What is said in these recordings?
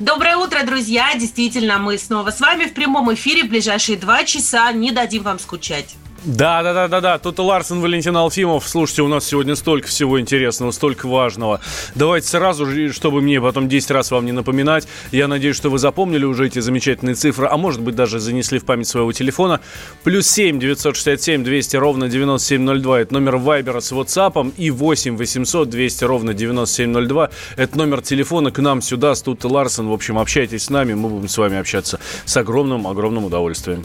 Доброе утро, друзья! Действительно, мы снова с вами в прямом эфире в ближайшие два часа. Не дадим вам скучать. Да, да, да, да, да. Тут Ларсен Валентин Алфимов. Слушайте, у нас сегодня столько всего интересного, столько важного. Давайте сразу же, чтобы мне потом 10 раз вам не напоминать. Я надеюсь, что вы запомнили уже эти замечательные цифры, а может быть даже занесли в память своего телефона. Плюс 7 967 200 ровно 9702. Это номер Вайбера с WhatsApp. И 8 800 200 ровно 9702. Это номер телефона к нам сюда, с Тут Ларсен. В общем, общайтесь с нами, мы будем с вами общаться с огромным-огромным удовольствием.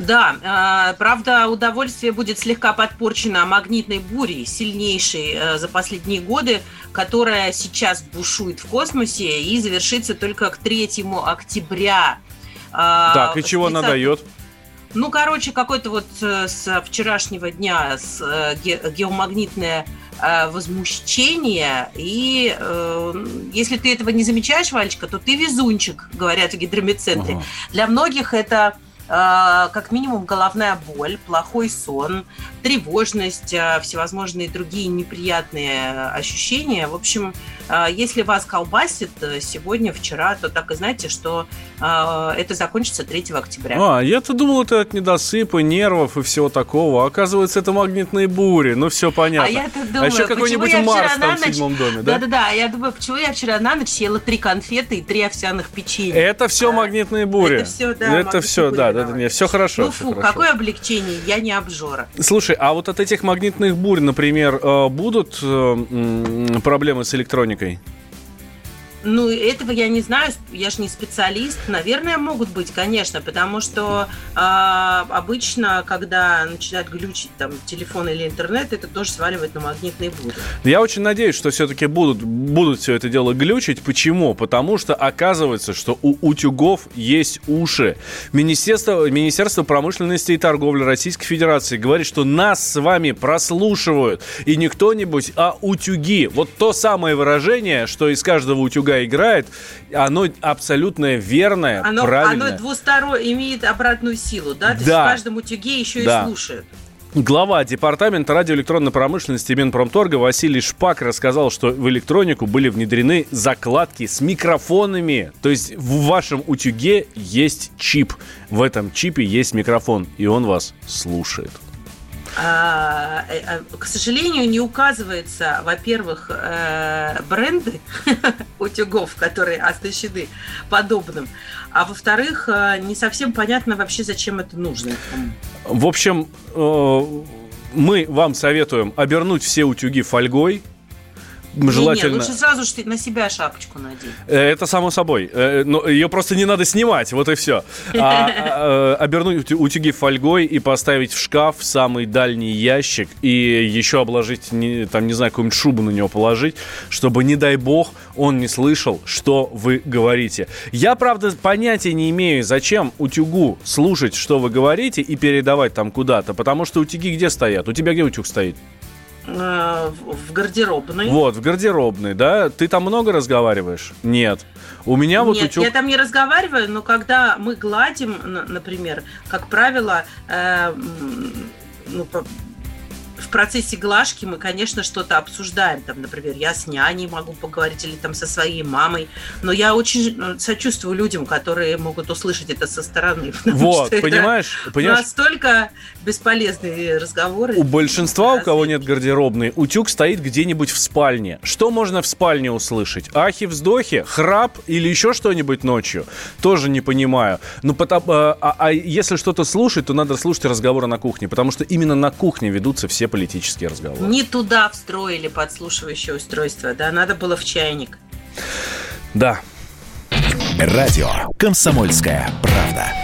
Да, э, правда, удовольствие будет слегка подпорчено магнитной бурей, сильнейшей э, за последние годы, которая сейчас бушует в космосе и завершится только к 3 октября. Э, Так, и чего она дает? Ну, короче, какой-то вот с вчерашнего дня с, ге- геомагнитное возмущение. И э, если ты этого не замечаешь, Валечка, то ты везунчик, говорят в гидромедцентре. Ага. Для многих это как минимум головная боль, плохой сон, тревожность, э, всевозможные другие неприятные ощущения. В общем, э, если вас колбасит э, сегодня, вчера, то так и знайте, что э, это закончится 3 октября. А, я-то думал, это от недосыпа, нервов и всего такого. А Оказывается, это магнитные бури. Ну, все понятно. А я так думаю, еще какой-нибудь Марс там на в ночь- седьмом доме, да? Да-да-да, я думаю, почему я вчера на ночь съела три конфеты и три овсяных печенья. Это все магнитные бури. Это всё, да, Это все, да, да, да, все хорошо. ну всё фу, хорошо. какое облегчение, я не обжора. Слушай, а вот от этих магнитных бурь, например, э, будут э, проблемы с электроникой? Ok. Ну, этого я не знаю, я же не специалист. Наверное, могут быть, конечно, потому что а, обычно, когда начинают глючить там телефон или интернет, это тоже сваливает на магнитные бури. Я очень надеюсь, что все-таки будут, будут все это дело глючить. Почему? Потому что оказывается, что у утюгов есть уши. Министерство, Министерство промышленности и торговли Российской Федерации говорит, что нас с вами прослушивают. И не кто-нибудь, а утюги. Вот то самое выражение, что из каждого утюга играет, оно абсолютно верное, Оно, правильное. оно двусторонне имеет обратную силу, да? То есть Да. в каждом утюге еще Да. и слушают. Глава департамента радиоэлектронной промышленности Минпромторга Василий Шпак рассказал, что в электронику были внедрены закладки с микрофонами. То есть в вашем утюге есть чип. В этом чипе есть микрофон, и он вас слушает. А, э, а, к сожалению, не указывается, во-первых, э, бренды утюгов, которые оснащены подобным, а во-вторых, э, не совсем понятно вообще, зачем это нужно. В общем, мы вам советуем обернуть все утюги фольгой. Желательно... лучше сразу же ты на себя шапочку надень. Э, Это само собой. Э, Но ее просто не надо снимать, вот и все. А, э, обернуть утюги фольгой и поставить в шкаф в самый дальний ящик и еще обложить, не- там, не знаю, какую-нибудь шубу на него положить, чтобы, не дай бог, он не слышал, что вы говорите. Я, правда, понятия не имею, зачем утюгу слушать, что вы говорите, и передавать там куда-то, потому что утюги где стоят? У тебя где утюг стоит? Э, В гардеробной. Вот, в гардеробной, да? Ты там много разговариваешь? Нет. У меня вот Нет, утюг... я там не разговариваю, но когда мы гладим, например, как правило, э, ну, в процессе глажки мы, конечно, что-то обсуждаем. Там, например, я с няней могу поговорить или там со своей мамой. Но я очень э, сочувствую людям, которые могут услышать это со стороны. потому Вот, понимаешь? понимаешь? Настолько бесполезные разговоры. У большинства, у кого нет гардеробной, утюг стоит где-нибудь в спальне. Что можно в спальне услышать? Ахи, вздохи, храп или еще что-нибудь ночью? Тоже не понимаю. Ну, потом, а, а- а если что-то слушать, то надо слушать разговоры на кухне, потому что именно на кухне ведутся все политические разговоры. Не туда встроили подслушивающее устройство, да, надо было в чайник. Да. Радио «Комсомольская правда».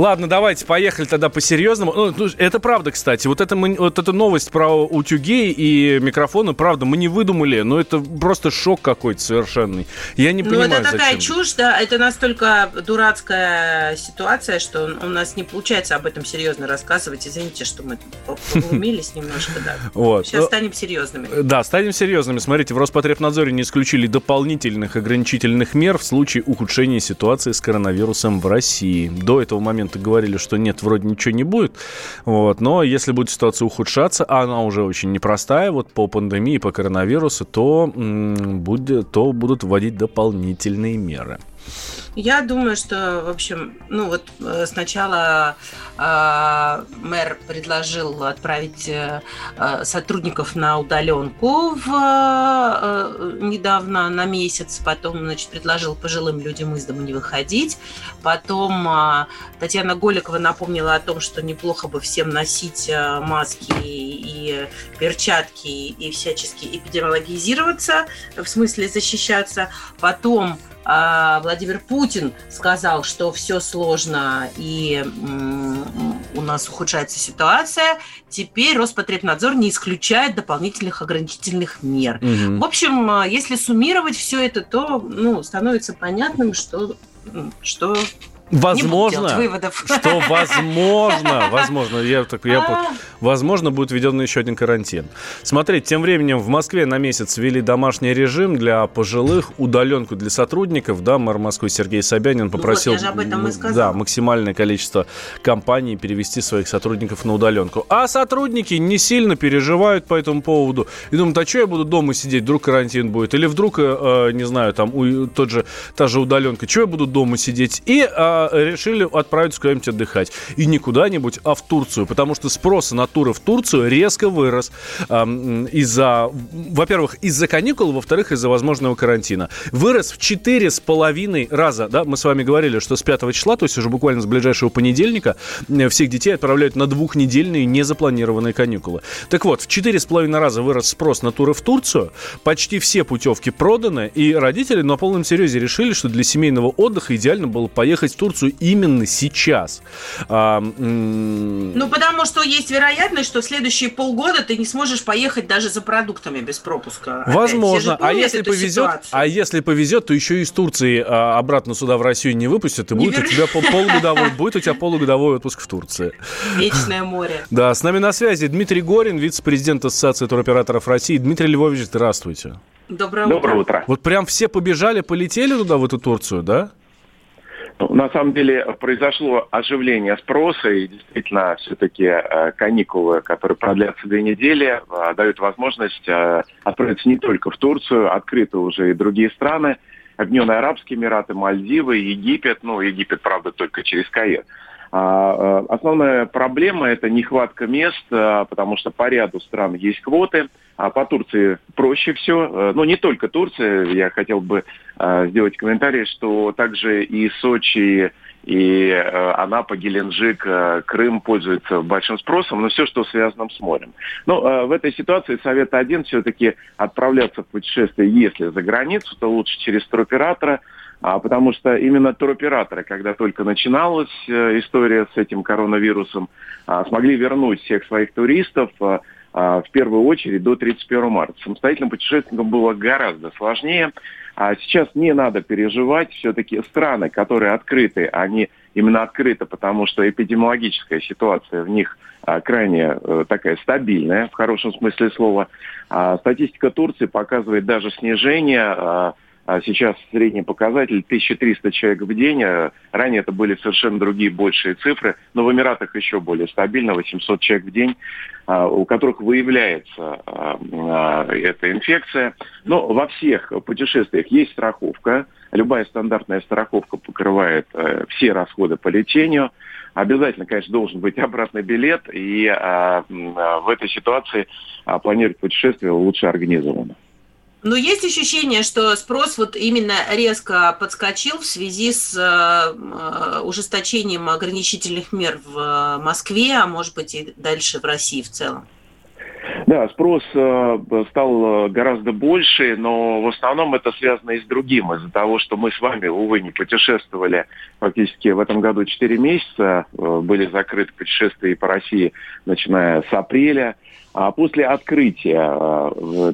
Ладно, давайте поехали тогда по-серьезному. Ну, ну, это правда, кстати. Вот, это мы, вот эта новость про утюги и микрофоны, правда, мы не выдумали, но это просто шок какой-то совершенный. Я не понимаю, Ну, это такая зачем. чушь, да, это настолько дурацкая ситуация, что у нас не получается об этом серьезно рассказывать. Извините, что мы поглумились немножко, да. Вот. Сейчас станем серьезными. Да, станем серьезными. Смотрите, в Роспотребнадзоре не исключили дополнительных ограничительных мер в случае ухудшения ситуации с коронавирусом в России. До этого момента говорили, что нет, вроде ничего не будет. Вот. Но если будет ситуация ухудшаться, а она уже очень непростая, вот по пандемии, по коронавирусу, то, будет, то будут вводить дополнительные меры. Я думаю, что, в общем, ну вот э, сначала э, мэр предложил отправить э, э, сотрудников на удаленку в, э, недавно на месяц, потом, значит, предложил пожилым людям из дома не выходить, потом э, Татьяна Голикова напомнила о том, что неплохо бы всем носить э, маски и перчатки и всячески эпидемиологизироваться, в смысле защищаться, потом Владимир Путин сказал, что все сложно и у нас ухудшается ситуация. Теперь Роспотребнадзор не исключает дополнительных ограничительных мер. Угу. В общем, а, если суммировать все это, то ну, становится понятным, что, что Возможно, выводов. что возможно, возможно, я так я, а. возможно будет введен еще один карантин. Смотрите, тем временем в Москве на месяц ввели домашний режим для пожилых, удаленку для сотрудников. Да, мэр Москвы Сергей Собянин попросил, ну вот, да, максимальное количество компаний перевести своих сотрудников на удаленку. А сотрудники не сильно переживают по этому поводу и думают, а что я буду дома сидеть, вдруг карантин будет, или вдруг, э, не знаю, там у, тот же та же удаленка, что я буду дома сидеть и э, решили отправиться куда-нибудь отдыхать. И не куда-нибудь, а в Турцию. Потому что спрос на туры в Турцию резко вырос. Э, из-за, во-первых, из-за каникул, во-вторых, из-за возможного карантина. Вырос в четыре с половиной раза. Да, мы с вами говорили, что с 5 числа, то есть уже буквально с ближайшего понедельника, всех детей отправляют на двухнедельные незапланированные каникулы. Так вот, в четыре с половиной раза вырос спрос на туры в Турцию. Почти все путевки проданы. И родители на полном серьезе решили, что для семейного отдыха идеально было поехать в Турцию Турцию именно сейчас? А, ну, потому что есть вероятность, что в следующие полгода ты не сможешь поехать даже за продуктами без пропуска. Возможно. А если повезет, а если повезет, то еще из Турции а, обратно сюда в Россию не выпустят, и будет у тебя полугодовой, будет у тебя полугодовой отпуск в Турции. Вечное море. Да, с нами на связи Дмитрий Горин, вице-президент Ассоциации туроператоров России. Дмитрий Львович, здравствуйте. Доброе утро. Доброе утро. Вот прям все побежали, полетели туда, в эту Турцию, да? На самом деле произошло оживление спроса, и действительно все-таки э, каникулы, которые продлятся две недели, э, дают возможность э, отправиться не только в Турцию, открыты уже и другие страны, Объединенные Арабские Эмираты, Мальдивы, Египет, ну, Египет, правда, только через Каир. А, основная проблема – это нехватка мест, потому что по ряду стран есть квоты – а по Турции проще все. Э, но не только Турция. Я хотел бы э, сделать комментарий, что также и Сочи, и э, Анапа, Геленджик, Крым пользуются большим спросом, но все, что связано с морем. Но в этой ситуации совет один все-таки отправляться в путешествие, если за границу, то лучше через туроператора, а, потому что именно туроператоры, когда только начиналась история с этим коронавирусом, а, смогли вернуть всех своих туристов, а, в первую очередь до 31 марта. Самостоятельным путешественникам было гораздо сложнее. А сейчас не надо переживать. Все-таки страны, которые открыты, они именно открыты, потому что эпидемиологическая ситуация в них а, крайне э, такая стабильная, в хорошем смысле слова. А, статистика Турции показывает даже снижение а сейчас средний показатель 1300 человек в день. А ранее это были совершенно другие большие цифры, но в Эмиратах еще более стабильно, 800 человек в день, а, у которых выявляется эта инфекция. Но во всех путешествиях есть страховка. Любая стандартная страховка покрывает э, все расходы по лечению. Обязательно, конечно, должен быть обратный билет, и в этой ситуации планировать путешествие лучше организованно. Но есть ощущение, что спрос вот именно резко подскочил в связи с э, ужесточением ограничительных мер в Москве, а может быть и дальше в России в целом. Да, спрос э, стал гораздо больше, но в основном это связано и с другим. Из-за того, что мы с вами, увы, не путешествовали фактически в этом году 4 месяца, э, были закрыты путешествия по России, начиная с апреля. А после открытия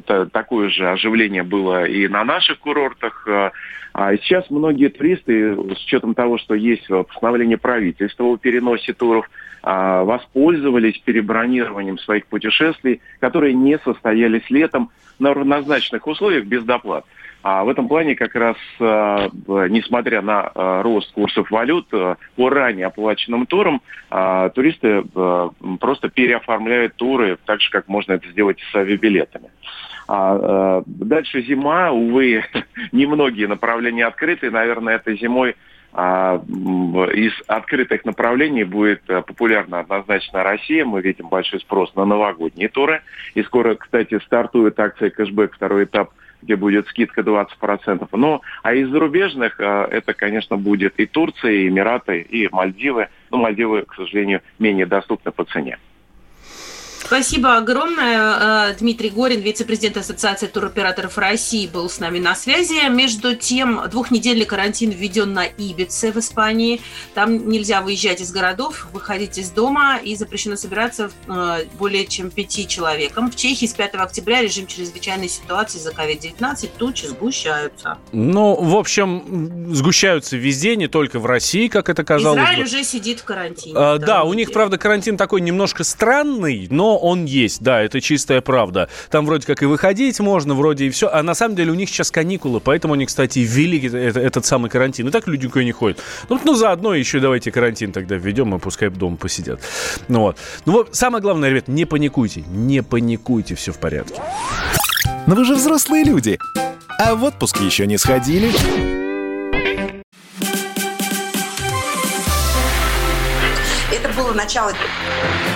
э, такое же оживление было и на наших курортах. Э, а сейчас многие туристы, с учетом того, что есть постановление правительства о переносе туров, э, воспользовались перебронированием своих путешествий, которые не состоялись летом на равнозначных условиях без доплат. А в этом плане как раз, э, несмотря на э, рост курсов валют, э, по ранее оплаченным турам туристы просто переоформляют туры так же, как можно это сделать с авиабилетами. А дальше зима, увы, немногие направления открыты. Наверное, этой зимой из открытых направлений будет популярна однозначно Россия. Мы видим большой спрос на новогодние туры. И скоро, кстати, стартует акция кэшбэк, второй этап – где будет скидка 20%. Ну, а из зарубежных э, это, конечно, будет и Турция, и Эмираты, и Мальдивы. Но Мальдивы, к сожалению, менее доступны по цене. Спасибо огромное. Э, Дмитрий Горин, вице-президент Ассоциации туроператоров России, был с нами на связи. Между тем, двухнедельный карантин введен на Ибице в Испании. Там нельзя выезжать из городов, выходить из дома и запрещено собираться э, более чем пяти человеком. В Чехии с 5 октября режим чрезвычайной ситуации за COVID-19 тучи сгущаются. Ну, в общем, сгущаются везде, не только в России, как это казалось. Израиль уже сидит в карантине. А, да, у них, правда, карантин такой немножко странный, но он есть, да, это чистая правда. Там вроде как и выходить можно, вроде и все. А на самом деле у них сейчас каникулы, поэтому они, кстати, ввели этот, этот самый карантин. И так люди никуда не ходят. Ну, ну, заодно еще давайте карантин тогда введем, и пускай дома посидят. Ну вот. Ну вот, самое главное, ребят, не паникуйте. Не паникуйте, все в порядке. Но вы же взрослые люди. А в отпуск еще не сходили? Это было начало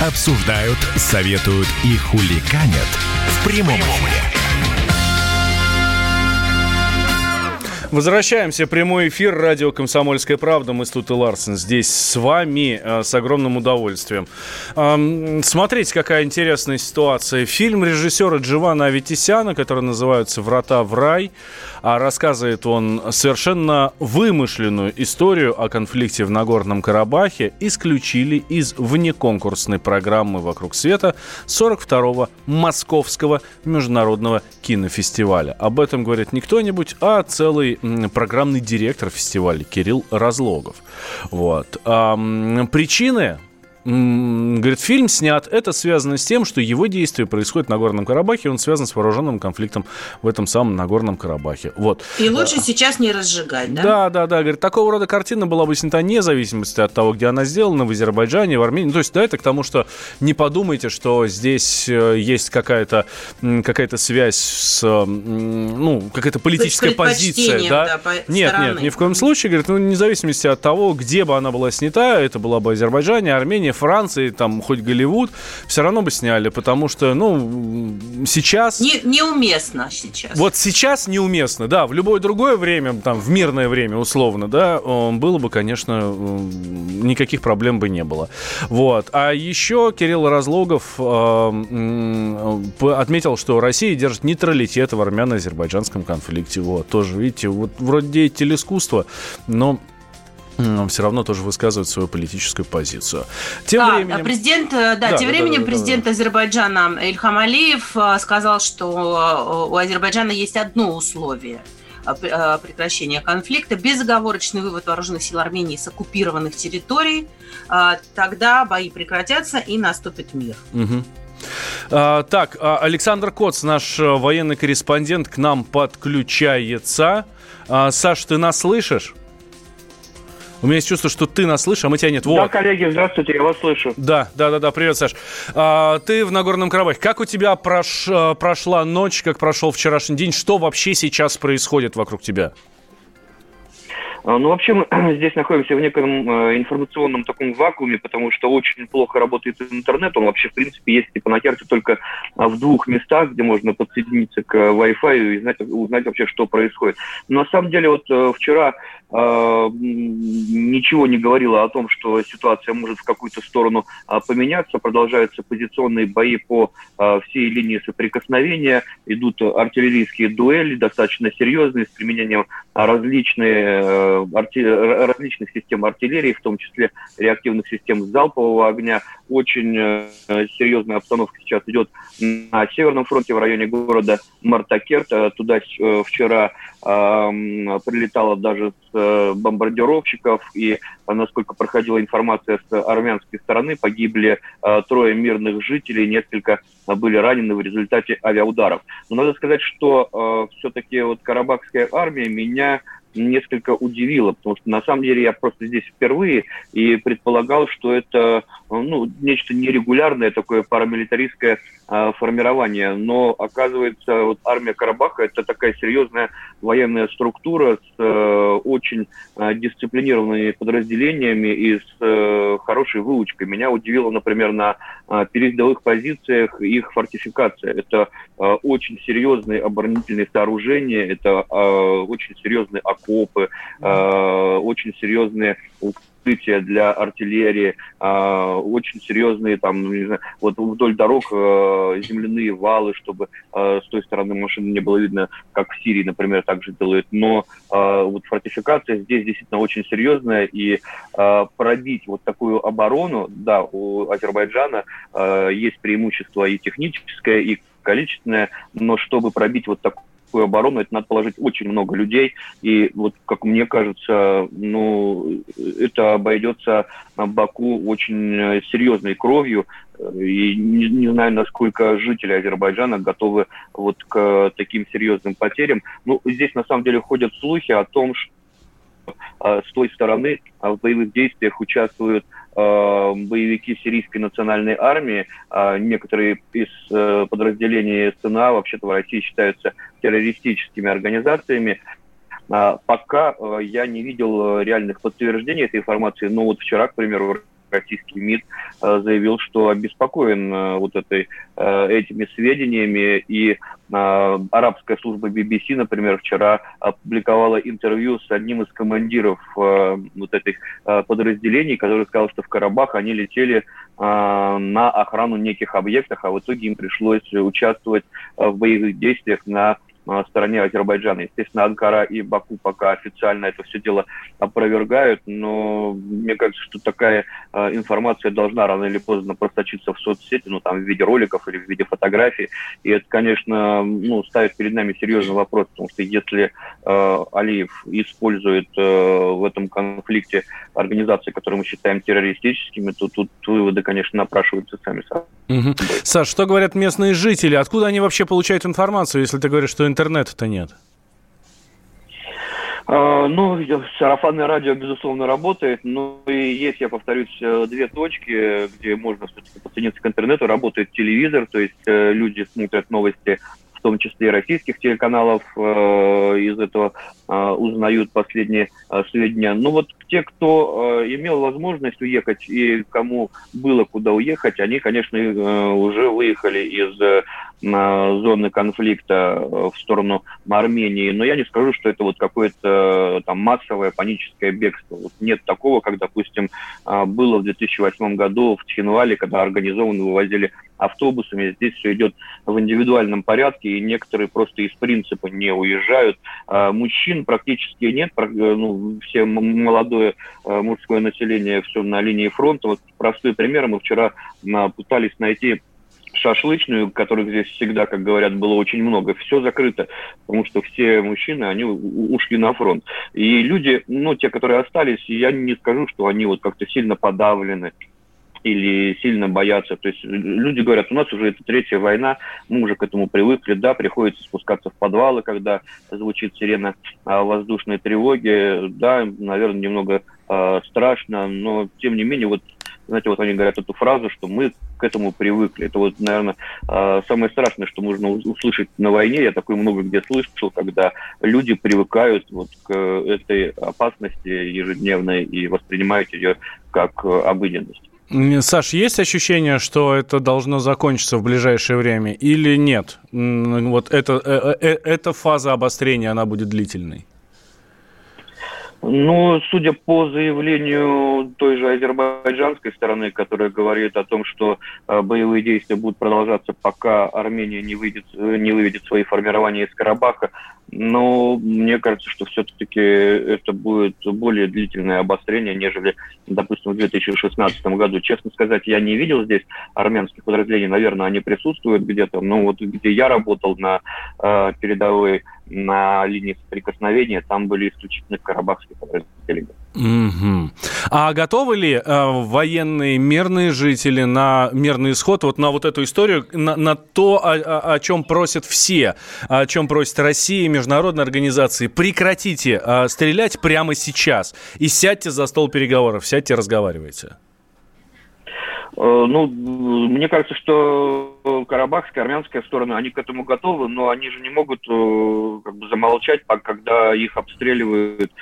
обсуждают, советуют и хуликанят в прямом эфире. Возвращаемся. Прямой эфир. Радио «Комсомольская правда». Мы с Тут и Ларсен здесь с вами э, с огромным удовольствием. Смотрите, какая интересная ситуация. Фильм режиссера Дживана Аветисяна, который называется «Врата в рай», а рассказывает он совершенно вымышленную историю о конфликте в Нагорном Карабахе, исключили из внеконкурсной программы «Вокруг света» 42-го Московского международного кинофестиваля. Об этом говорит не кто-нибудь, а целый программный директор фестиваля Кирилл Разлогов. Вот. А, причины Говорит, фильм снят. Это связано с тем, что его действие происходит на Горном Карабахе. Он связан с вооруженным конфликтом в этом самом Нагорном Карабахе. Вот. И лучше а, сейчас не разжигать, да? Да, да, да. Говорит, такого рода картина была бы снята вне зависимости от того, где она сделана, в Азербайджане, в Армении. То есть, да, это к тому, что не подумайте, что здесь э, есть какая-то какая связь с, ну, какая-то политическая позиция, да? да по нет, стороны. нет, ни в коем случае. Говорит, ну, вне зависимости от того, где бы она была снята, это была бы Азербайджане, Армения, Франции, там, хоть Голливуд, все равно бы сняли, потому что, ну, сейчас... Не, неуместно сейчас. Вот сейчас неуместно, да. В любое другое время, там, в мирное время, условно, да, было бы, конечно, никаких проблем бы не было. Вот. А еще Кирилл Разлогов э, отметил, что Россия держит нейтралитет в армяно-азербайджанском конфликте. Вот, тоже, видите, вот вроде деятель искусства, но но все равно тоже высказывает свою политическую позицию. Тем а, временем... Президент, э, да, да тем да, временем да, да, президент да, да. Азербайджана Ильхам Алиев э, сказал, что э, у Азербайджана есть одно условие прекращения конфликта, безоговорочный вывод вооруженных сил Армении с оккупированных территорий, тогда бои прекратятся и наступит мир. Угу. А, так, Александр Коц, наш военный корреспондент, к нам подключается. А, Саш, ты нас слышишь? У меня есть чувство, что ты нас слышишь, а мы тебя нет. Вот. Да, коллеги, здравствуйте, я вас слышу. Да, да, да, да, привет, Саш. А, ты в Нагорном Карабахе. Как у тебя прош, э, прошла ночь, как прошел вчерашний день? Что вообще сейчас происходит вокруг тебя? А, ну, вообще, мы здесь находимся в неком э, информационном таком вакууме, потому что очень плохо работает интернет. Он вообще, в принципе, есть типа на карте только а, в двух местах, где можно подсоединиться к Wi-Fi и знать, узнать вообще, что происходит. Но на самом деле, вот э, вчера э, ничего не говорило о том, что ситуация может в какую-то сторону э, поменяться. Продолжаются позиционные бои по э, всей линии соприкосновения. Идут артиллерийские дуэли, достаточно серьезные, с применением различных арти... различных систем артиллерии, в том числе реактивных систем залпового огня. Очень э, серьезная обстановка сейчас идет на Северном фронте в районе города Мартакерт. Э, туда э, вчера прилетало даже с бомбардировщиков, и, насколько проходила информация с армянской стороны, погибли трое мирных жителей, несколько были ранены в результате авиаударов. Но надо сказать, что все-таки вот Карабахская армия меня несколько удивило, потому что на самом деле я просто здесь впервые и предполагал, что это ну, нечто нерегулярное, такое парамилитаристское э, формирование. Но оказывается, вот армия Карабаха это такая серьезная военная структура с э, очень э, дисциплинированными подразделениями и с э, хорошей выучкой. Меня удивило, например, на э, передовых позициях их фортификация. Это э, очень серьезные оборонительные сооружения, это э, очень серьезные окопы, э, очень серьезные укрытия для артиллерии, э, очень серьезные там, не знаю, вот вдоль дорог э, земляные валы, чтобы э, с той стороны машины не было видно, как в Сирии, например, также делают. Но э, вот фортификация здесь действительно очень серьезная, и э, пробить вот такую оборону, да, у Азербайджана э, есть преимущество и техническое, и количественное, но чтобы пробить вот такую такую оборону, это надо положить очень много людей. И вот, как мне кажется, ну, это обойдется Баку очень серьезной кровью. И не, не знаю, насколько жители Азербайджана готовы вот к таким серьезным потерям. Ну, здесь на самом деле ходят слухи о том, что а, с той стороны в боевых действиях участвуют а, боевики сирийской национальной армии. Некоторые из э, подразделений СНА вообще-то в России считаются террористическими организациями. Пока э, я не видел э, реальных подтверждений этой информации, но вот вчера, к примеру, российский МИД э, заявил, что обеспокоен э, вот этой, э, этими сведениями. И арабская служба BBC, например, вчера опубликовала интервью с одним из командиров вот этих подразделений, который сказал, что в Карабах они летели на охрану неких объектов, а в итоге им пришлось участвовать в боевых действиях на стороне Азербайджана. Естественно, Анкара и Баку пока официально это все дело опровергают, но мне кажется, что такая э, информация должна рано или поздно просочиться в соцсети, ну там в виде роликов или в виде фотографий. И это, конечно, ну, ставит перед нами серьезный вопрос, потому что если э, Алиев использует э, в этом конфликте организации, которые мы считаем террористическими, то тут выводы, конечно, напрашиваются сами собой. Угу. Саш, что говорят местные жители? Откуда они вообще получают информацию, если ты говоришь, что интернета-то нет? А, ну, сарафанное радио, безусловно, работает, но и есть, я повторюсь, э, две точки, где можно все-таки подсоединиться к интернету. Работает телевизор, то есть э, люди смотрят новости в том числе и российских телеканалов, э, из этого узнают последние сведения. Но вот те, кто имел возможность уехать и кому было куда уехать, они, конечно, уже выехали из зоны конфликта э, в сторону Армении. Но я не скажу, что это вот какое-то э, там массовое паническое бегство. Вот нет такого, как, допустим, э, было в 2008 году в Тхинвале, когда организованно вывозили автобусами. Здесь все идет в индивидуальном порядке, и некоторые просто из принципа не уезжают. Мужчин практически нет, ну, все молодое мужское население все на линии фронта. Вот простой пример, мы вчера пытались найти шашлычную, которых здесь всегда, как говорят, было очень много, все закрыто, потому что все мужчины, они ушли на фронт. И люди, ну, те, которые остались, я не скажу, что они вот как-то сильно подавлены, или сильно боятся. То есть люди говорят, у нас уже это третья война, мы уже к этому привыкли, да, приходится спускаться в подвалы, когда звучит сирена воздушной тревоги, да, наверное, немного э, страшно, но тем не менее вот знаете, вот они говорят эту фразу, что мы к этому привыкли. Это вот, наверное, а, самое страшное, что можно услышать на войне. Я такое много где слышал, когда люди привыкают вот к этой опасности ежедневной и воспринимают ее как обыденность. Саш, есть ощущение, что это должно закончиться в ближайшее время или нет? Вот это, э, э, э, эта фаза обострения, она будет длительной? Ну, судя по заявлению той же азербайджанской стороны, которая говорит о том, что э, боевые действия будут продолжаться, пока Армения не, выйдет, не выведет свои формирования из Карабаха, но мне кажется, что все-таки это будет более длительное обострение, нежели, допустим, в 2016 году. Честно сказать, я не видел здесь армянских подразделений. Наверное, они присутствуют где-то. Но вот где я работал на э, передовой на линии соприкосновения, там были исключительно карабахские подразделения. Угу. А готовы ли э, военные мирные жители на мирный исход, вот на вот эту историю, на, на то, о, о, чем просят все, о чем просит Россия, международные организации? Прекратите э, стрелять прямо сейчас и сядьте за стол переговоров, сядьте, разговаривайте. Э, ну, мне кажется, что карабахская, армянская сторона, они к этому готовы, но они же не могут э, как бы замолчать, когда их обстреливают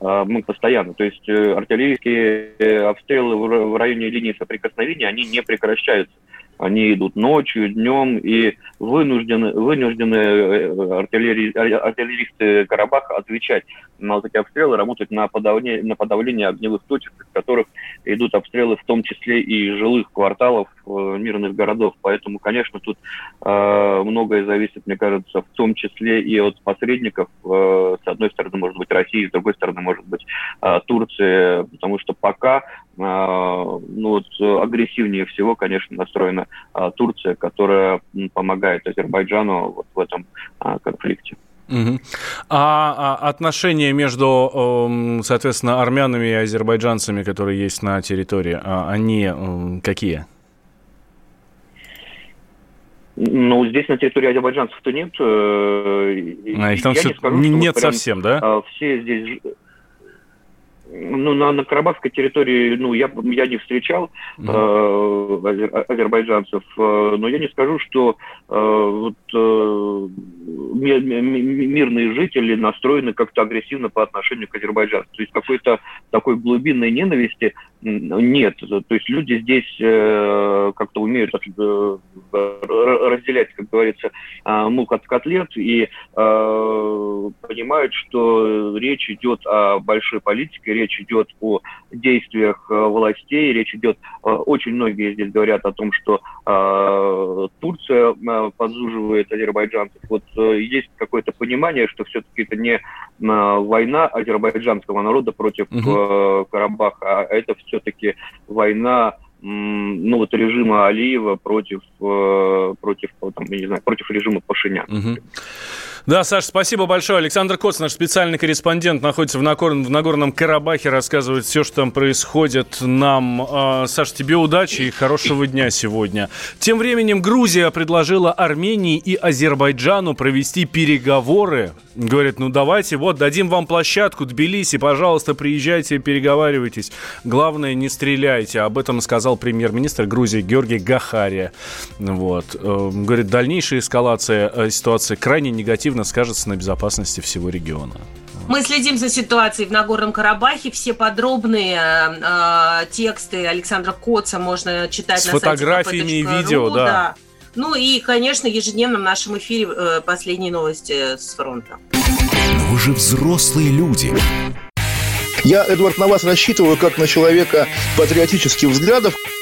ну, постоянно. То есть артиллерийские обстрелы в районе линии соприкосновения, они не прекращаются. Они идут ночью, днем, и вынуждены, вынуждены э, артиллери, артиллеристы Карабаха отвечать на вот эти обстрелы, работать на подавление, на подавление огневых точек, из которых идут обстрелы в том числе и жилых кварталов э, мирных городов. Поэтому, конечно, тут э, многое зависит, мне кажется, в том числе и от посредников. Э, с одной стороны, может быть, Россия, с другой стороны, может быть, э, Турция, потому что пока а, ну, вот, агрессивнее всего, конечно, настроена а, Турция, которая помогает Азербайджану вот в этом а, конфликте. А, а отношения между, соответственно, армянами и азербайджанцами, которые есть на территории, они какие? Ну, здесь на территории азербайджанцев-то нет. Э, а их там все... не скажу, нет совсем, да? Все здесь ну, на, на карабахской территории, ну, я, я не встречал э, азербайджанцев, э, но я не скажу, что э, вот, э, ми, ми, мирные жители настроены как-то агрессивно по отношению к азербайджанцам. То есть какой-то такой глубинной ненависти нет. То есть люди здесь э, как-то умеют э, разделять, как говорится, э, мух от котлет и понимают, что речь идет о большой политике, речь идет о действиях властей, речь идет, очень многие здесь говорят о том, что Турция подзуживает азербайджанцев. Вот есть какое-то понимание, что все-таки это не война азербайджанского народа против угу. Карабаха, а это все-таки война ну вот режима Алиева против против там, я не знаю против режима Пашиняна. Угу. Да, Саш, спасибо большое. Александр Коц, наш специальный корреспондент, находится в, Нагорном, в Нагорном Карабахе, рассказывает все, что там происходит нам. А, Саш, тебе удачи и хорошего дня сегодня. Тем временем Грузия предложила Армении и Азербайджану провести переговоры. Говорит, ну давайте, вот, дадим вам площадку, Тбилиси, пожалуйста, приезжайте, переговаривайтесь. Главное, не стреляйте. Об этом сказал премьер-министр Грузии Георгий Гахария. Вот. Э, говорит, дальнейшая эскалация э, ситуации крайне негативна негативно скажется на безопасности всего региона. Мы следим за ситуацией в Нагорном Карабахе. Все подробные э, тексты Александра Коца можно читать С на фотографиями и видео, да. да. Ну и, конечно, ежедневно в нашем эфире э, последние новости с фронта. Но вы же взрослые люди. Я, Эдвард, на вас рассчитываю как на человека патриотических взглядов.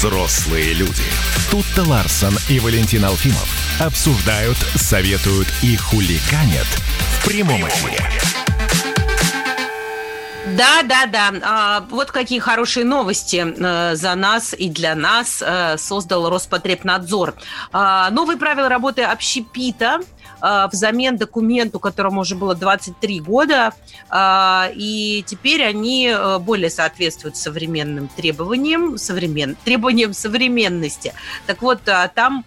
Взрослые люди. Тут-то Ларсон и Валентин Алфимов обсуждают, советуют и хуликанят в прямом эфире. Да, да, да. А, вот какие хорошие новости э, за нас и для нас э, создал Роспотребнадзор. А, новые правила работы общепита взамен документу, которому уже было 23 года, а, и теперь они э, более соответствуют современным требованиям, современ... требованиям современности. Так вот, а, там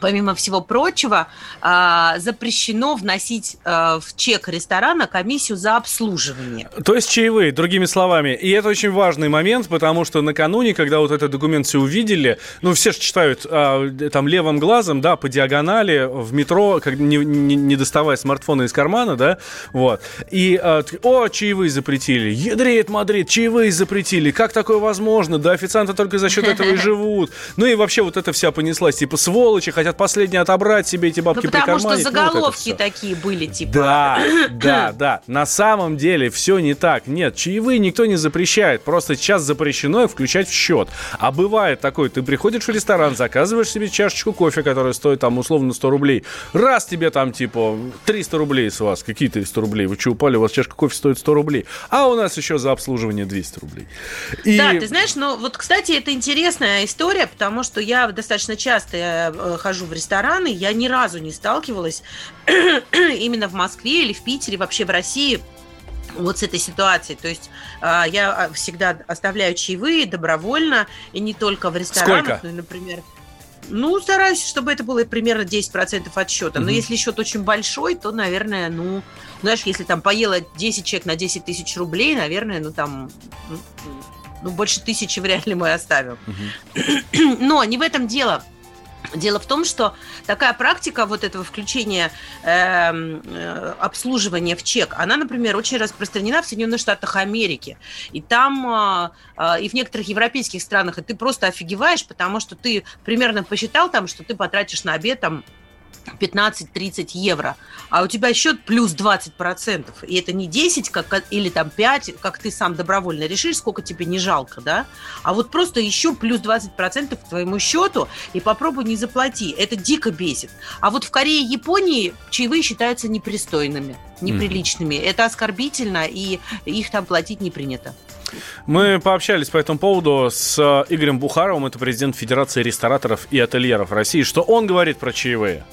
помимо всего прочего, а, запрещено вносить а, в чек ресторана комиссию за обслуживание. То есть чаевые, другими словами. И это очень важный момент, потому что накануне, когда вот этот документ все увидели, ну, все же читают а, там левым глазом, да, по диагонали, в метро, как, не, не, не доставая смартфона из кармана, да, вот. И, о, чаевые запретили. Ядрит Мадрид, чаевые запретили. Как такое возможно? Да, официанты только за счет этого и живут. Ну и вообще вот это вся понеслась. Типа, сволочи, хотят последние отобрать себе эти бабки ну, потому что заголовки ну, вот такие были, типа. Да, да, да. На самом деле все не так. Нет, чаевые никто не запрещает. Просто сейчас запрещено их включать в счет. А бывает такое, ты приходишь в ресторан, заказываешь себе чашечку кофе, которая стоит там условно 100 рублей. Раз тебе там типа 300 рублей с вас. Какие 300 рублей? Вы что, упали? У вас чашка кофе стоит 100 рублей. А у нас еще за обслуживание 200 рублей. И... Да, ты знаешь, ну вот, кстати, это интересная история, потому что я достаточно часто э, хожу в рестораны, я ни разу не сталкивалась именно в Москве или в Питере, вообще в России вот с этой ситуацией. То есть а, я а, всегда оставляю чаевые добровольно, и не только в ресторанах, Сколько? но и, например, ну, стараюсь, чтобы это было примерно 10% от счета. Но если счет очень большой, то, наверное, ну, знаешь, если там поела 10 человек на 10 тысяч рублей, наверное, ну, там, ну, ну больше тысячи вряд ли мы оставим. Но не в этом дело. Дело в том, что такая практика вот этого включения эм, э, обслуживания в чек, она, например, очень распространена в Соединенных Штатах Америки. И там, э, э, и в некоторых европейских странах, и ты просто офигеваешь, потому что ты примерно посчитал там, что ты потратишь на обед там 15-30 евро, а у тебя счет плюс 20%, и это не 10 как, или там 5, как ты сам добровольно решишь, сколько тебе не жалко, да, а вот просто еще плюс 20% к твоему счету, и попробуй не заплати, это дико бесит. А вот в Корее и Японии чаевые считаются непристойными, неприличными, mm. это оскорбительно, и их там платить не принято. Мы пообщались по этому поводу с Игорем Бухаровым, это президент Федерации рестораторов и ательеров России. Что он говорит про чаевые?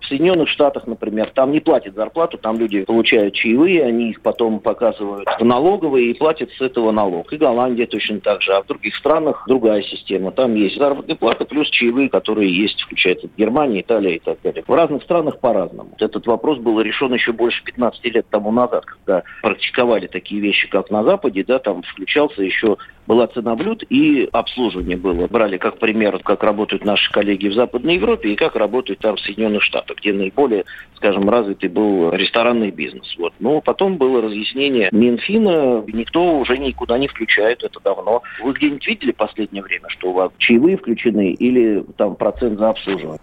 В Соединенных Штатах, например, там не платят зарплату, там люди получают чаевые, они их потом показывают в налоговые и платят с этого налог. И Голландия точно так же, а в других странах другая система. Там есть заработная плата плюс чаевые, которые есть, включается Германия, Италия и так далее. В разных странах по-разному. Этот вопрос был решен еще больше 15 лет тому назад, когда практиковали такие вещи, как на Западе, да, там включался еще была цена блюд и обслуживание было. Брали как пример, как работают наши коллеги в Западной Европе и как работают там в Соединенных Штатах, где наиболее, скажем, развитый был ресторанный бизнес. Вот. Но потом было разъяснение Минфина, никто уже никуда не включает, это давно. Вы где-нибудь видели в последнее время, что у вас чаевые включены или там процент за обслуживание?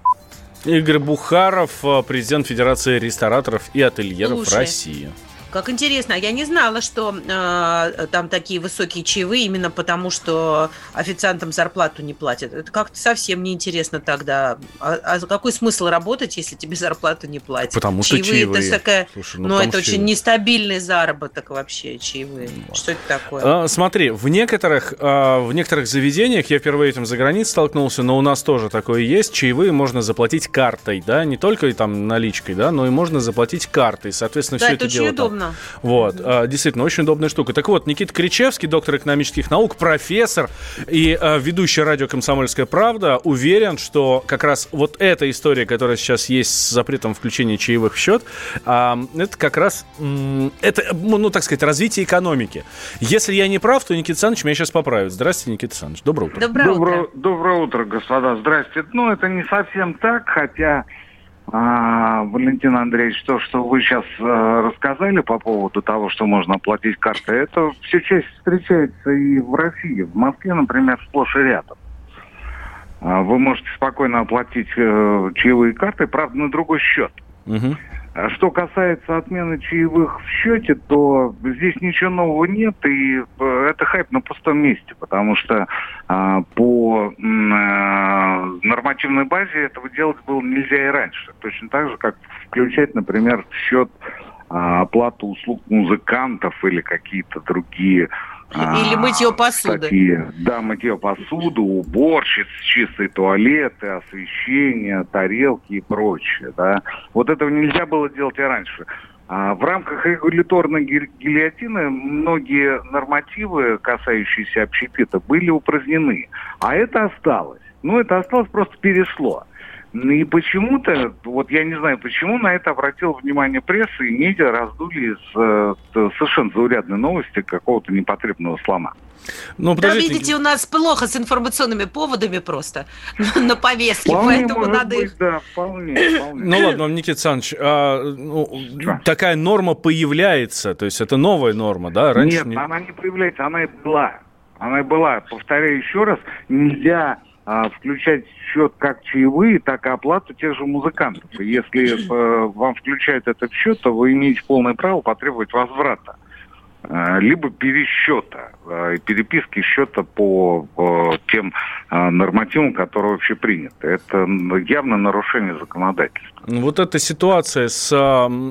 Игорь Бухаров, президент Федерации рестораторов и ательеров Слушай, России. Как интересно, я не знала, что э, там такие высокие чаевые именно потому, что официантам зарплату не платят. Это как-то совсем неинтересно тогда. А, а какой смысл работать, если тебе зарплату не платят? Потому что чаевые. чаевые. Это такая, Слушай, ну, ну это очень чаевые. нестабильный заработок вообще, чаевые. Вот. Что это такое? А, смотри, в некоторых, а, в некоторых заведениях, я впервые этим за границей столкнулся, но у нас тоже такое есть, чаевые можно заплатить картой, да, не только там наличкой, да, но и можно заплатить картой. Соответственно, да, все это, это дело удобно. Там, вот, mm-hmm. действительно, очень удобная штука. Так вот, Никита Кричевский, доктор экономических наук, профессор и а, ведущий радио «Комсомольская правда», уверен, что как раз вот эта история, которая сейчас есть с запретом включения чаевых в счет, это как раз, это, ну, так сказать, развитие экономики. Если я не прав, то Никита Александрович меня сейчас поправит. Здравствуйте, Никита Александрович. Доброе утро. Доброе утро. Доброе, доброе утро, господа. Здрасте. Ну, это не совсем так, хотя а, Валентин Андреевич, то, что вы сейчас а, рассказали по поводу того, что можно оплатить картой, это все чаще встречается и в России. В Москве, например, сплошь и рядом. А, вы можете спокойно оплатить а, чаевые карты, правда, на другой счет. Угу. Что касается отмены чаевых в счете, то здесь ничего нового нет, и э, это хайп на пустом месте, потому что а, по а, нормативной базе этого делать было нельзя и раньше. Точно так же, как включать, например, в счет а, оплату услуг музыкантов или какие-то другие или а, мытье посуды. Такие, да, мытье посуды, уборщиц, чистые туалеты, освещение, тарелки и прочее. Да. Вот этого нельзя было делать и раньше. А в рамках регуляторной гильотины многие нормативы, касающиеся общепита, были упразднены. А это осталось. Ну, это осталось, просто перешло. И почему-то, вот я не знаю, почему на это обратил внимание пресса, и медиа раздули из э, совершенно заурядной новости какого-то непотребного слома. Ну, да, видите, у нас плохо с информационными поводами просто на повестке, вполне поэтому надо быть, их... Да, вполне, вполне. Ну ладно, Никита Александрович, а, ну, такая норма появляется, то есть это новая норма, да? Раньше Нет, не... она не появляется, она и была. Она и была. Повторяю еще раз, нельзя а, включать счет как чаевые, так и оплату тех же музыкантов. Если э, вам включают этот счет, то вы имеете полное право потребовать возврата либо пересчета, э, переписки счета по, по тем э, нормативам, которые вообще приняты. Это явно нарушение законодательства. Ну, вот эта ситуация с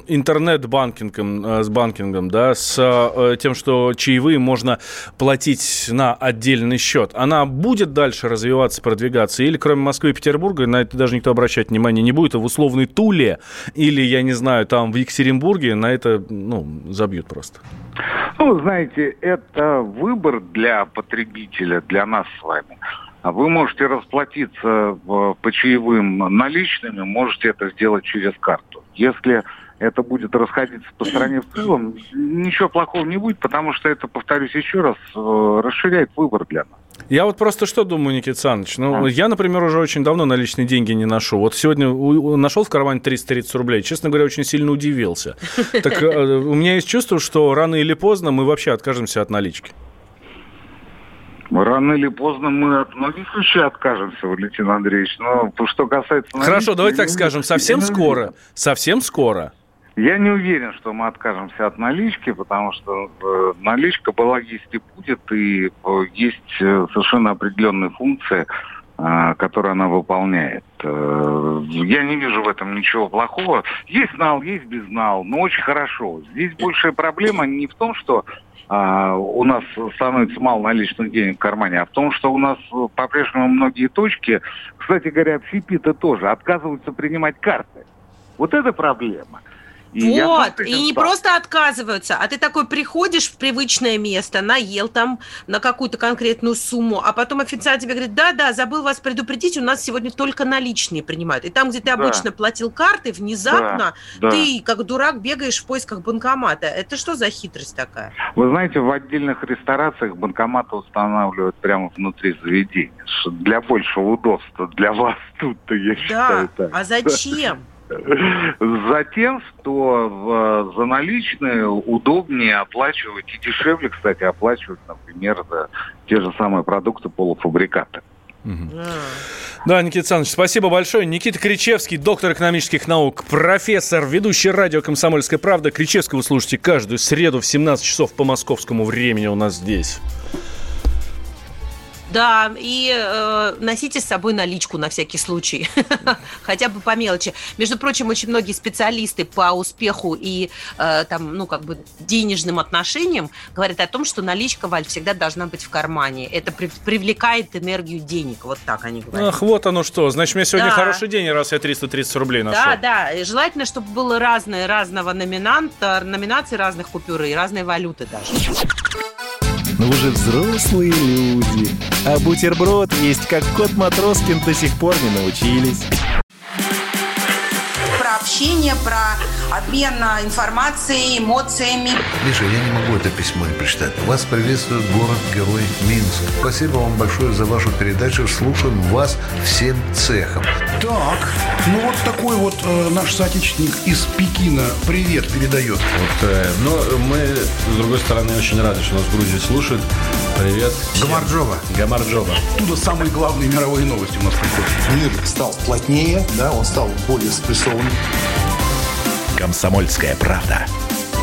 интернет-банкингом, с банкингом, да, с тем, что чаевые можно платить на отдельный счет, она будет дальше развиваться, продвигаться? Или кроме Москвы и Петербурга на это даже никто обращать внимания не будет, а в условной Туле или, я не знаю, там в Екатеринбурге на это, ну, забьют просто? Ну, знаете, это выбор для потребителя, для нас с вами. Вы можете расплатиться по чаевым наличными, можете это сделать через карту. Если это будет расходиться по стране в целом, ничего плохого не будет, потому что это, повторюсь еще раз, э, расширяет выбор для нас. Я вот просто что думаю, Никита Александрович. Ну, а? я, например, уже очень давно наличные деньги не ношу. Вот сегодня нашел в кармане 330 рублей. Честно говоря, очень сильно удивился. Так э, у меня есть чувство, что рано или поздно мы вообще откажемся от налички. Рано или поздно мы от многих вещей откажемся, Валентин Андреевич. Но что касается... Хорошо, давайте так скажем, совсем скоро. Совсем скоро. Я не уверен, что мы откажемся от налички, потому что э, наличка была, есть и будет, и э, есть э, совершенно определенные функции, которые она выполняет. Я не вижу в этом ничего плохого. Есть нал, есть без нал, но очень хорошо. Здесь большая проблема не в том, что а, у нас становится мало наличных денег в кармане, а в том, что у нас по-прежнему многие точки, кстати говоря, СИПИ-то тоже отказываются принимать карты. Вот это проблема. И вот, и не просто отказываются, а ты такой приходишь в привычное место, наел там на какую-то конкретную сумму, а потом официант тебе говорит, да-да, забыл вас предупредить, у нас сегодня только наличные принимают. И там, где ты да. обычно платил карты, внезапно да, ты, да. как дурак, бегаешь в поисках банкомата. Это что за хитрость такая? Вы знаете, в отдельных ресторациях банкоматы устанавливают прямо внутри заведения. Для большего удобства. Для вас тут-то, я да, считаю так. а зачем? Затем, что за наличные удобнее оплачивать и дешевле, кстати, оплачивать, например, за те же самые продукты полуфабрикаты. Да, Никита Александрович, спасибо большое. Никита Кричевский, доктор экономических наук, профессор, ведущий радио «Комсомольская правда». Кричевского вы слушаете каждую среду в 17 часов по московскому времени у нас здесь. Да, и э, носите с собой наличку на всякий случай, хотя бы по мелочи. Между прочим, очень многие специалисты по успеху и э, там, ну, как бы денежным отношениям говорят о том, что наличка, Валь, всегда должна быть в кармане. Это при- привлекает энергию денег. Вот так они говорят. Ах, вот оно что. Значит, у меня сегодня да. хороший день, раз я 330 рублей нашел. Да, да. И желательно, чтобы было разное, разного номинанта, номинации разных купюр и разной валюты даже. Но вы же взрослые люди. А бутерброд есть как кот Матроскин до сих пор не научились общение, про обмен информацией, эмоциями. Миша, я не могу это письмо не прочитать. Вас приветствует город-герой Минск. Спасибо вам большое за вашу передачу. Слушаем вас всем цехом. Так, ну вот такой вот э, наш соотечественник из Пекина привет передает. Вот, э, но мы, с другой стороны, очень рады, что нас в Грузии слушают. Привет. Всем. Гамарджоба. Гамарджоба. Оттуда самые главные мировые новости у нас приходят. Мир стал плотнее, да, он стал более спрессованным. Комсомольская правда.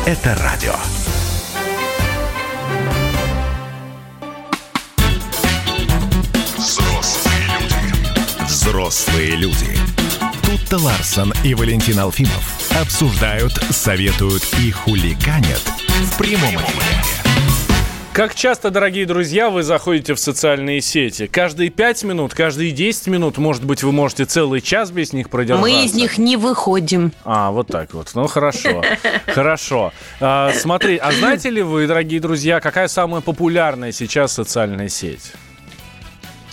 Это радио. Взрослые люди. Взрослые люди. Тут-то Ларсон и Валентин Алфимов обсуждают, советуют и хулиганят в прямом эфире. Как часто, дорогие друзья, вы заходите в социальные сети? Каждые 5 минут, каждые 10 минут, может быть, вы можете целый час без них продержаться? Мы из них не выходим. А, вот так вот. Ну, хорошо. Хорошо. А, смотри, а знаете ли вы, дорогие друзья, какая самая популярная сейчас социальная сеть?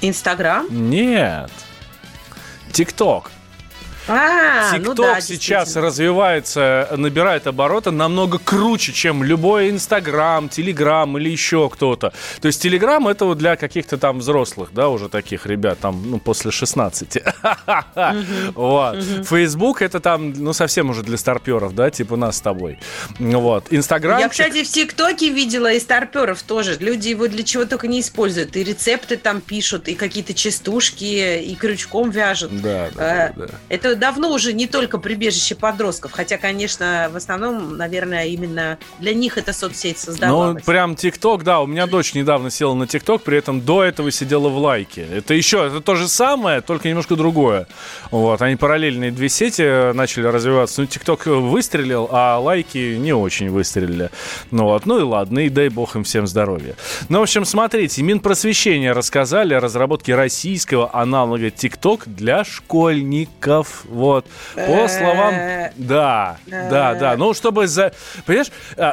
Инстаграм? Нет. ТикТок. А, ТикТок ну да, сейчас развивается, набирает обороты намного круче, чем любой Инстаграм, Телеграм или еще кто-то. То есть Телеграм это вот для каких-то там взрослых, да, уже таких ребят, там, ну, после 16. Вот. Фейсбук это там, ну, совсем уже для старперов, да, типа нас с тобой. Вот. Инстаграм... Я, кстати, в ТикТоке видела и старперов тоже. Люди его для чего только не используют. И рецепты там пишут, и какие-то частушки, и крючком вяжут. Да, Э, Это давно уже не только прибежище подростков, хотя, конечно, в основном, наверное, именно для них эта соцсеть Ну, создавалась. прям ТикТок, да, у меня дочь недавно села на ТикТок, при этом до этого сидела в лайке. Это еще, это то же самое, только немножко другое. Вот, они параллельные две сети э, начали развиваться. Ну, ТикТок выстрелил, а лайки не очень выстрелили. Ну вот, ну и ладно, и дай бог им всем здоровья. Ну, в общем, смотрите, Минпросвещение рассказали о разработке российского аналога ТикТок для школьников. Вот, по словам... Да, да, да. Ну, чтобы за... Понимаешь,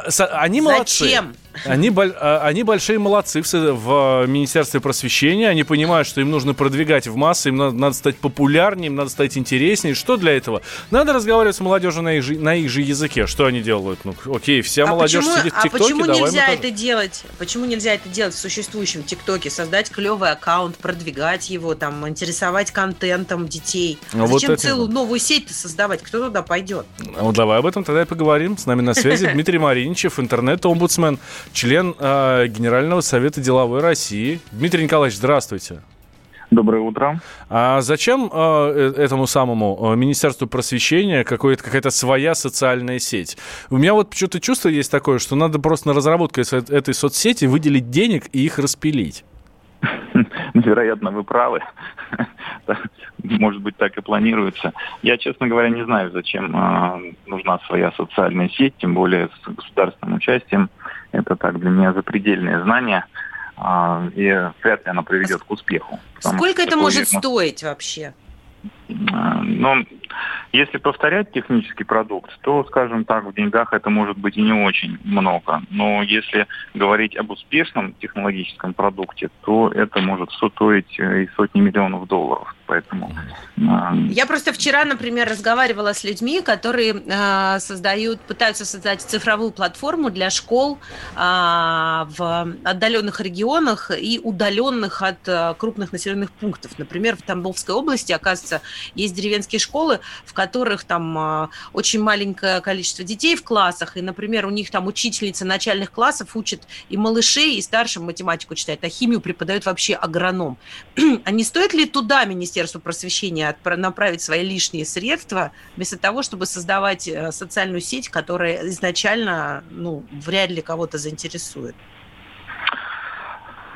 со- они молодцы. Зачем? Они, а, они большие молодцы в, э, Министерстве просвещения. Они понимают, что им нужно продвигать в массы, им надо, надо стать популярнее, им надо стать интереснее. Что для этого? Надо разговаривать с молодежью на их, же, на их же языке. Что они делают? Ну, окей, вся а молодежь почему, сидит в а ТикТоке, почему давай мы нельзя это делать? Почему нельзя это делать в существующем ТикТоке? Создать клевый аккаунт, продвигать его, там, интересовать контентом детей. Ну, вот Зачем это целую новую сеть создавать? Кто туда пойдет? Ну, давай об этом тогда и поговорим. С нами на связи Дмитрий Мариничев, интернет-омбудсмен, член э, Генерального совета деловой России. Дмитрий Николаевич, здравствуйте. Доброе утро. А зачем э, э, этому самому э, Министерству просвещения какой-то, какая-то своя социальная сеть? У меня вот почему-то чувство есть такое, что надо просто на разработку эс- этой соцсети выделить денег и их распилить. Вероятно, вы правы. Может быть, так и планируется. Я, честно говоря, не знаю, зачем э, нужна своя социальная сеть, тем более с государственным участием. Это так для меня запредельное знание. А, и вряд ли она приведет к успеху. Сколько это может стоить вообще? Ну, если повторять технический продукт, то, скажем так, в деньгах это может быть и не очень много. Но если говорить об успешном технологическом продукте, то это может стоить э, и сотни миллионов долларов. Поэтому а, Я просто вчера, например, разговаривала с людьми, которые э, создают, пытаются создать цифровую платформу для школ э, в отдаленных регионах и удаленных от э, крупных населенных пунктов. Например, в Тамбовской области, оказывается, есть деревенские школы, в которых там э, очень маленькое количество детей в классах, и, например, у них там учительница начальных классов учит и малышей, и старшим математику читает, а химию преподает вообще агроном. а не стоит ли туда Министерству просвещения направить свои лишние средства, вместо того, чтобы создавать э, социальную сеть, которая изначально ну, вряд ли кого-то заинтересует?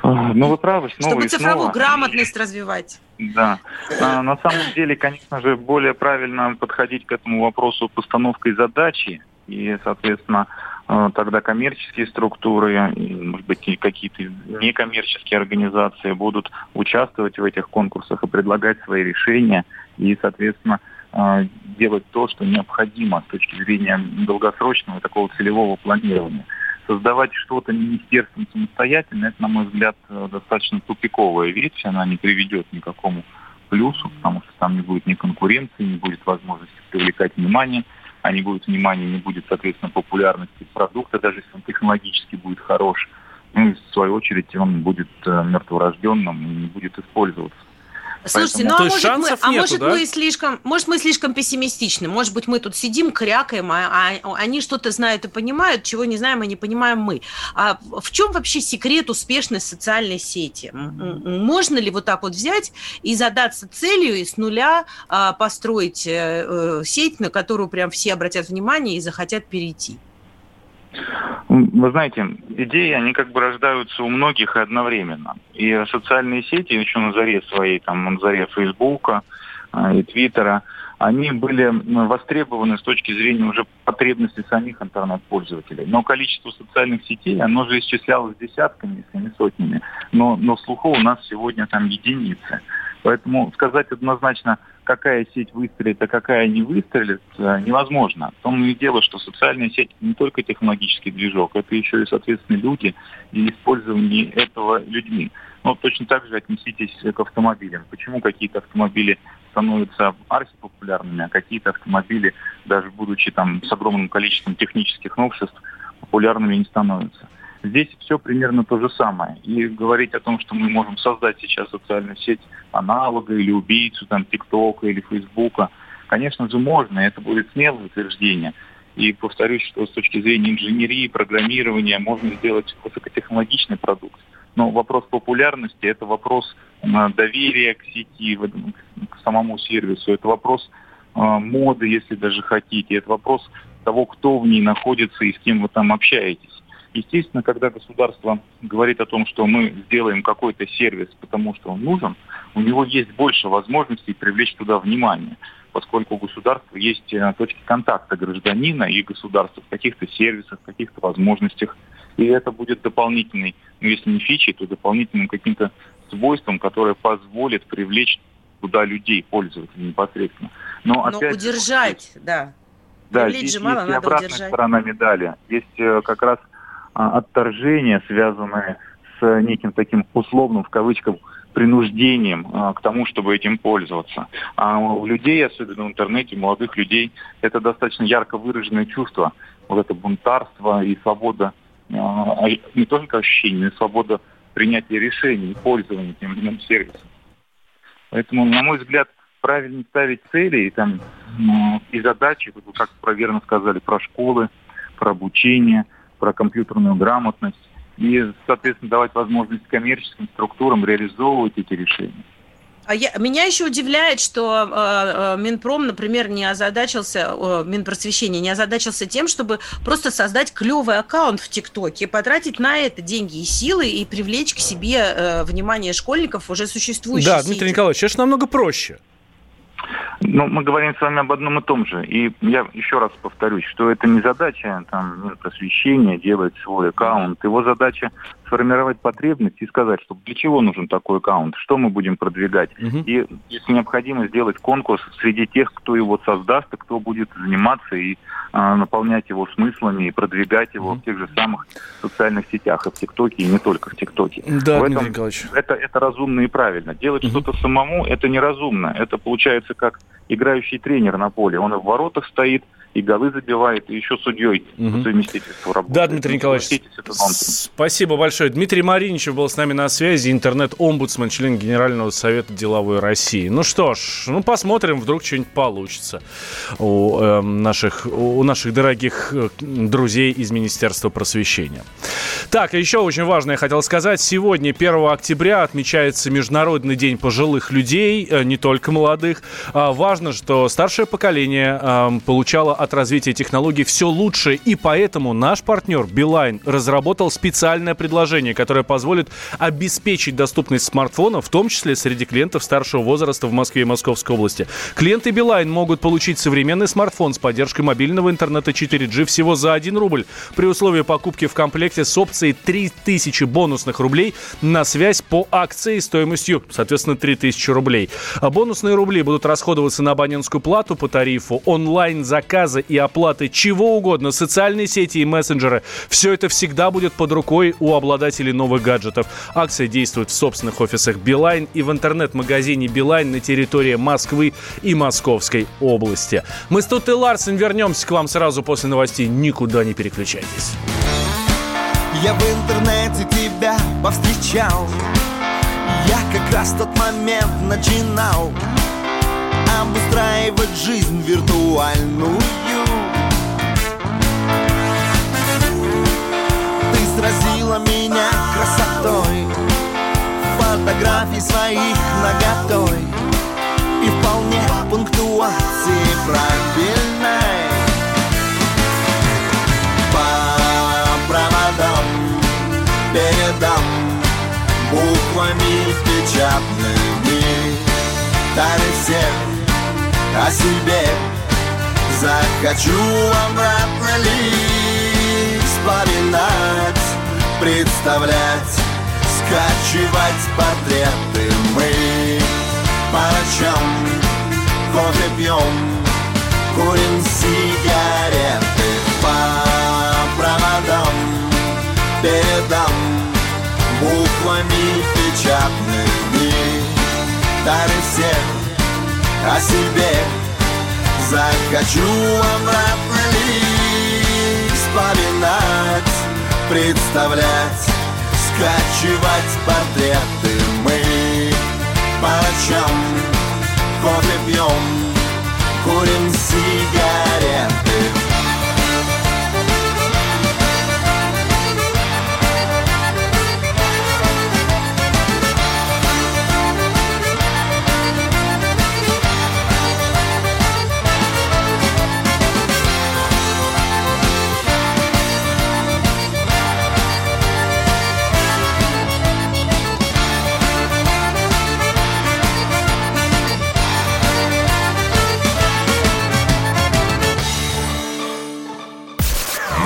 Ну вы правы, снова Чтобы и цифровую снова. грамотность развивать. Да. А, на самом деле, конечно же, более правильно подходить к этому вопросу постановкой задачи. И, соответственно, э, тогда коммерческие структуры, и, может быть, и какие-то некоммерческие организации будут участвовать в этих конкурсах и предлагать свои решения. И, соответственно, э, делать то, что необходимо с точки зрения долгосрочного такого целевого планирования создавать что-то министерством самостоятельно, это, на мой взгляд, э, достаточно тупиковая вещь, она не приведет ни к какому плюсу, потому что там не будет ни конкуренции, не будет возможности привлекать внимание, а не будет внимания, не будет, соответственно, популярности продукта, даже если он технологически будет хорош. Ну и, в свою очередь, он будет э, мертворожденным и не будет использоваться. Слушайте, Поэтому- ну а может, мы, а может мы слишком, может мы слишком пессимистичны, может быть мы тут сидим, крякаем, а, а они что-то знают и понимают, чего не знаем и не понимаем мы. А в чем вообще секрет успешной социальной сети? Можно ли вот так вот взять и задаться целью и с нуля а, построить э, сеть, на которую прям все обратят внимание и захотят перейти? Вы знаете, идеи, они как бы рождаются у многих и одновременно. И социальные сети, еще на заре своей, там, на заре Фейсбука э, и Твиттера, они были востребованы с точки зрения уже потребностей самих интернет-пользователей. Но количество социальных сетей, оно же исчислялось десятками, если не сотнями. Но, но слуху у нас сегодня там единицы. Поэтому сказать однозначно, какая сеть выстрелит, а какая не выстрелит, э, невозможно. В том и дело, что социальная сеть не только технологический движок, это еще и, соответственно, люди и использование этого людьми. Но точно так же отнеситесь к автомобилям. Почему какие-то автомобили становятся архипопулярными, а какие-то автомобили, даже будучи там с огромным количеством технических новшеств, популярными не становятся. Здесь все примерно то же самое. И говорить о том, что мы можем создать сейчас социальную сеть аналога или убийцу там ТикТока или Фейсбука, конечно же, можно, это будет смелое утверждение. И повторюсь, что с точки зрения инженерии, программирования можно сделать высокотехнологичный продукт. Но вопрос популярности – это вопрос э, доверия к сети, к самому сервису, это вопрос э, моды, если даже хотите, это вопрос того, кто в ней находится и с кем вы там общаетесь. Естественно, когда государство говорит о том, что мы сделаем какой-то сервис, потому что он нужен, у него есть больше возможностей привлечь туда внимание, поскольку у государства есть э, точки контакта гражданина и государства в каких-то сервисах, в каких-то возможностях. И это будет дополнительной, ну если не фичей, то дополнительным каким-то свойством, которое позволит привлечь туда людей, пользователей непосредственно. Но, Но опять удержать, да. Да, Привлечь здесь же мало, есть и обратная удержать. сторона медали. Есть э, как раз отторжения, связанные с неким таким условным, в кавычках, принуждением а, к тому, чтобы этим пользоваться. А у людей, особенно в интернете, молодых людей, это достаточно ярко выраженное чувство. Вот это бунтарство и свобода, а, не только ощущение, но и свобода принятия решений и пользования тем или иным сервисом. Поэтому, на мой взгляд, правильно ставить цели и, там, и задачи, как вы верно сказали, про школы, про обучение – про компьютерную грамотность и, соответственно, давать возможность коммерческим структурам реализовывать эти решения. А я, меня еще удивляет, что э, э, Минпром, например, не озадачился, э, Минпросвещение не озадачился тем, чтобы просто создать клевый аккаунт в ТикТоке, потратить на это деньги и силы и привлечь к себе э, внимание школьников уже существующих. Да, Дмитрий Николаевич, сейчас намного проще. Ну, мы говорим с вами об одном и том же. И я еще раз повторюсь, что это не задача там, просвещения, делать свой аккаунт. Его задача сформировать потребность и сказать, что для чего нужен такой аккаунт, что мы будем продвигать. Угу. И если необходимо сделать конкурс среди тех, кто его создаст, и кто будет заниматься и а, наполнять его смыслами и продвигать его угу. в тех же самых социальных сетях, и в ТикТоке, и не только в ТикТоке. Да, в этом, это, это разумно и правильно. Делать угу. что-то самому это неразумно. Это получается как играющий тренер на поле. Он и в воротах стоит, и голы забивает, и еще судьей угу. по совместительству работает. Да, Дмитрий Николаевич, спасибо большое. Дмитрий Мариничев был с нами на связи, интернет-омбудсмен, член Генерального совета деловой России. Ну что ж, ну посмотрим, вдруг что-нибудь получится у, э, наших, у наших дорогих э, друзей из Министерства просвещения. Так, еще очень важное я хотел сказать. Сегодня, 1 октября, отмечается Международный день пожилых людей, э, не только молодых. А важно, что старшее поколение э, получало от развития технологий все лучше, и поэтому наш партнер Билайн разработал специальное предложение, которое позволит обеспечить доступность смартфона, в том числе среди клиентов старшего возраста в Москве и Московской области. Клиенты Билайн могут получить современный смартфон с поддержкой мобильного интернета 4G всего за 1 рубль при условии покупки в комплекте с опцией 3000 бонусных рублей на связь по акции стоимостью, соответственно, 3000 рублей. А бонусные рубли будут расходоваться на абонентскую плату по тарифу онлайн-заказ заказа и оплаты чего угодно, социальные сети и мессенджеры, все это всегда будет под рукой у обладателей новых гаджетов. Акция действует в собственных офисах Билайн и в интернет-магазине Билайн на территории Москвы и Московской области. Мы с Тутой Ларсен вернемся к вам сразу после новостей. Никуда не переключайтесь. Я в интернете тебя повстречал Я как раз тот момент начинал Обустраивать жизнь виртуальную. Ты сразила меня красотой Фотографий своих наготой И вполне пунктуации правильной. По проводам передам Буквами печатными Дали всем о себе. Захочу обратно лишь вспоминать Представлять, скачивать портреты Мы по ночам кофе пьем Курим сигареты по проводам Передам буквами печатными Дары всех о себе. Захочу обратно лишь вспоминать Представлять, скачивать портреты Мы по ночам кофе пьем Курим сигареты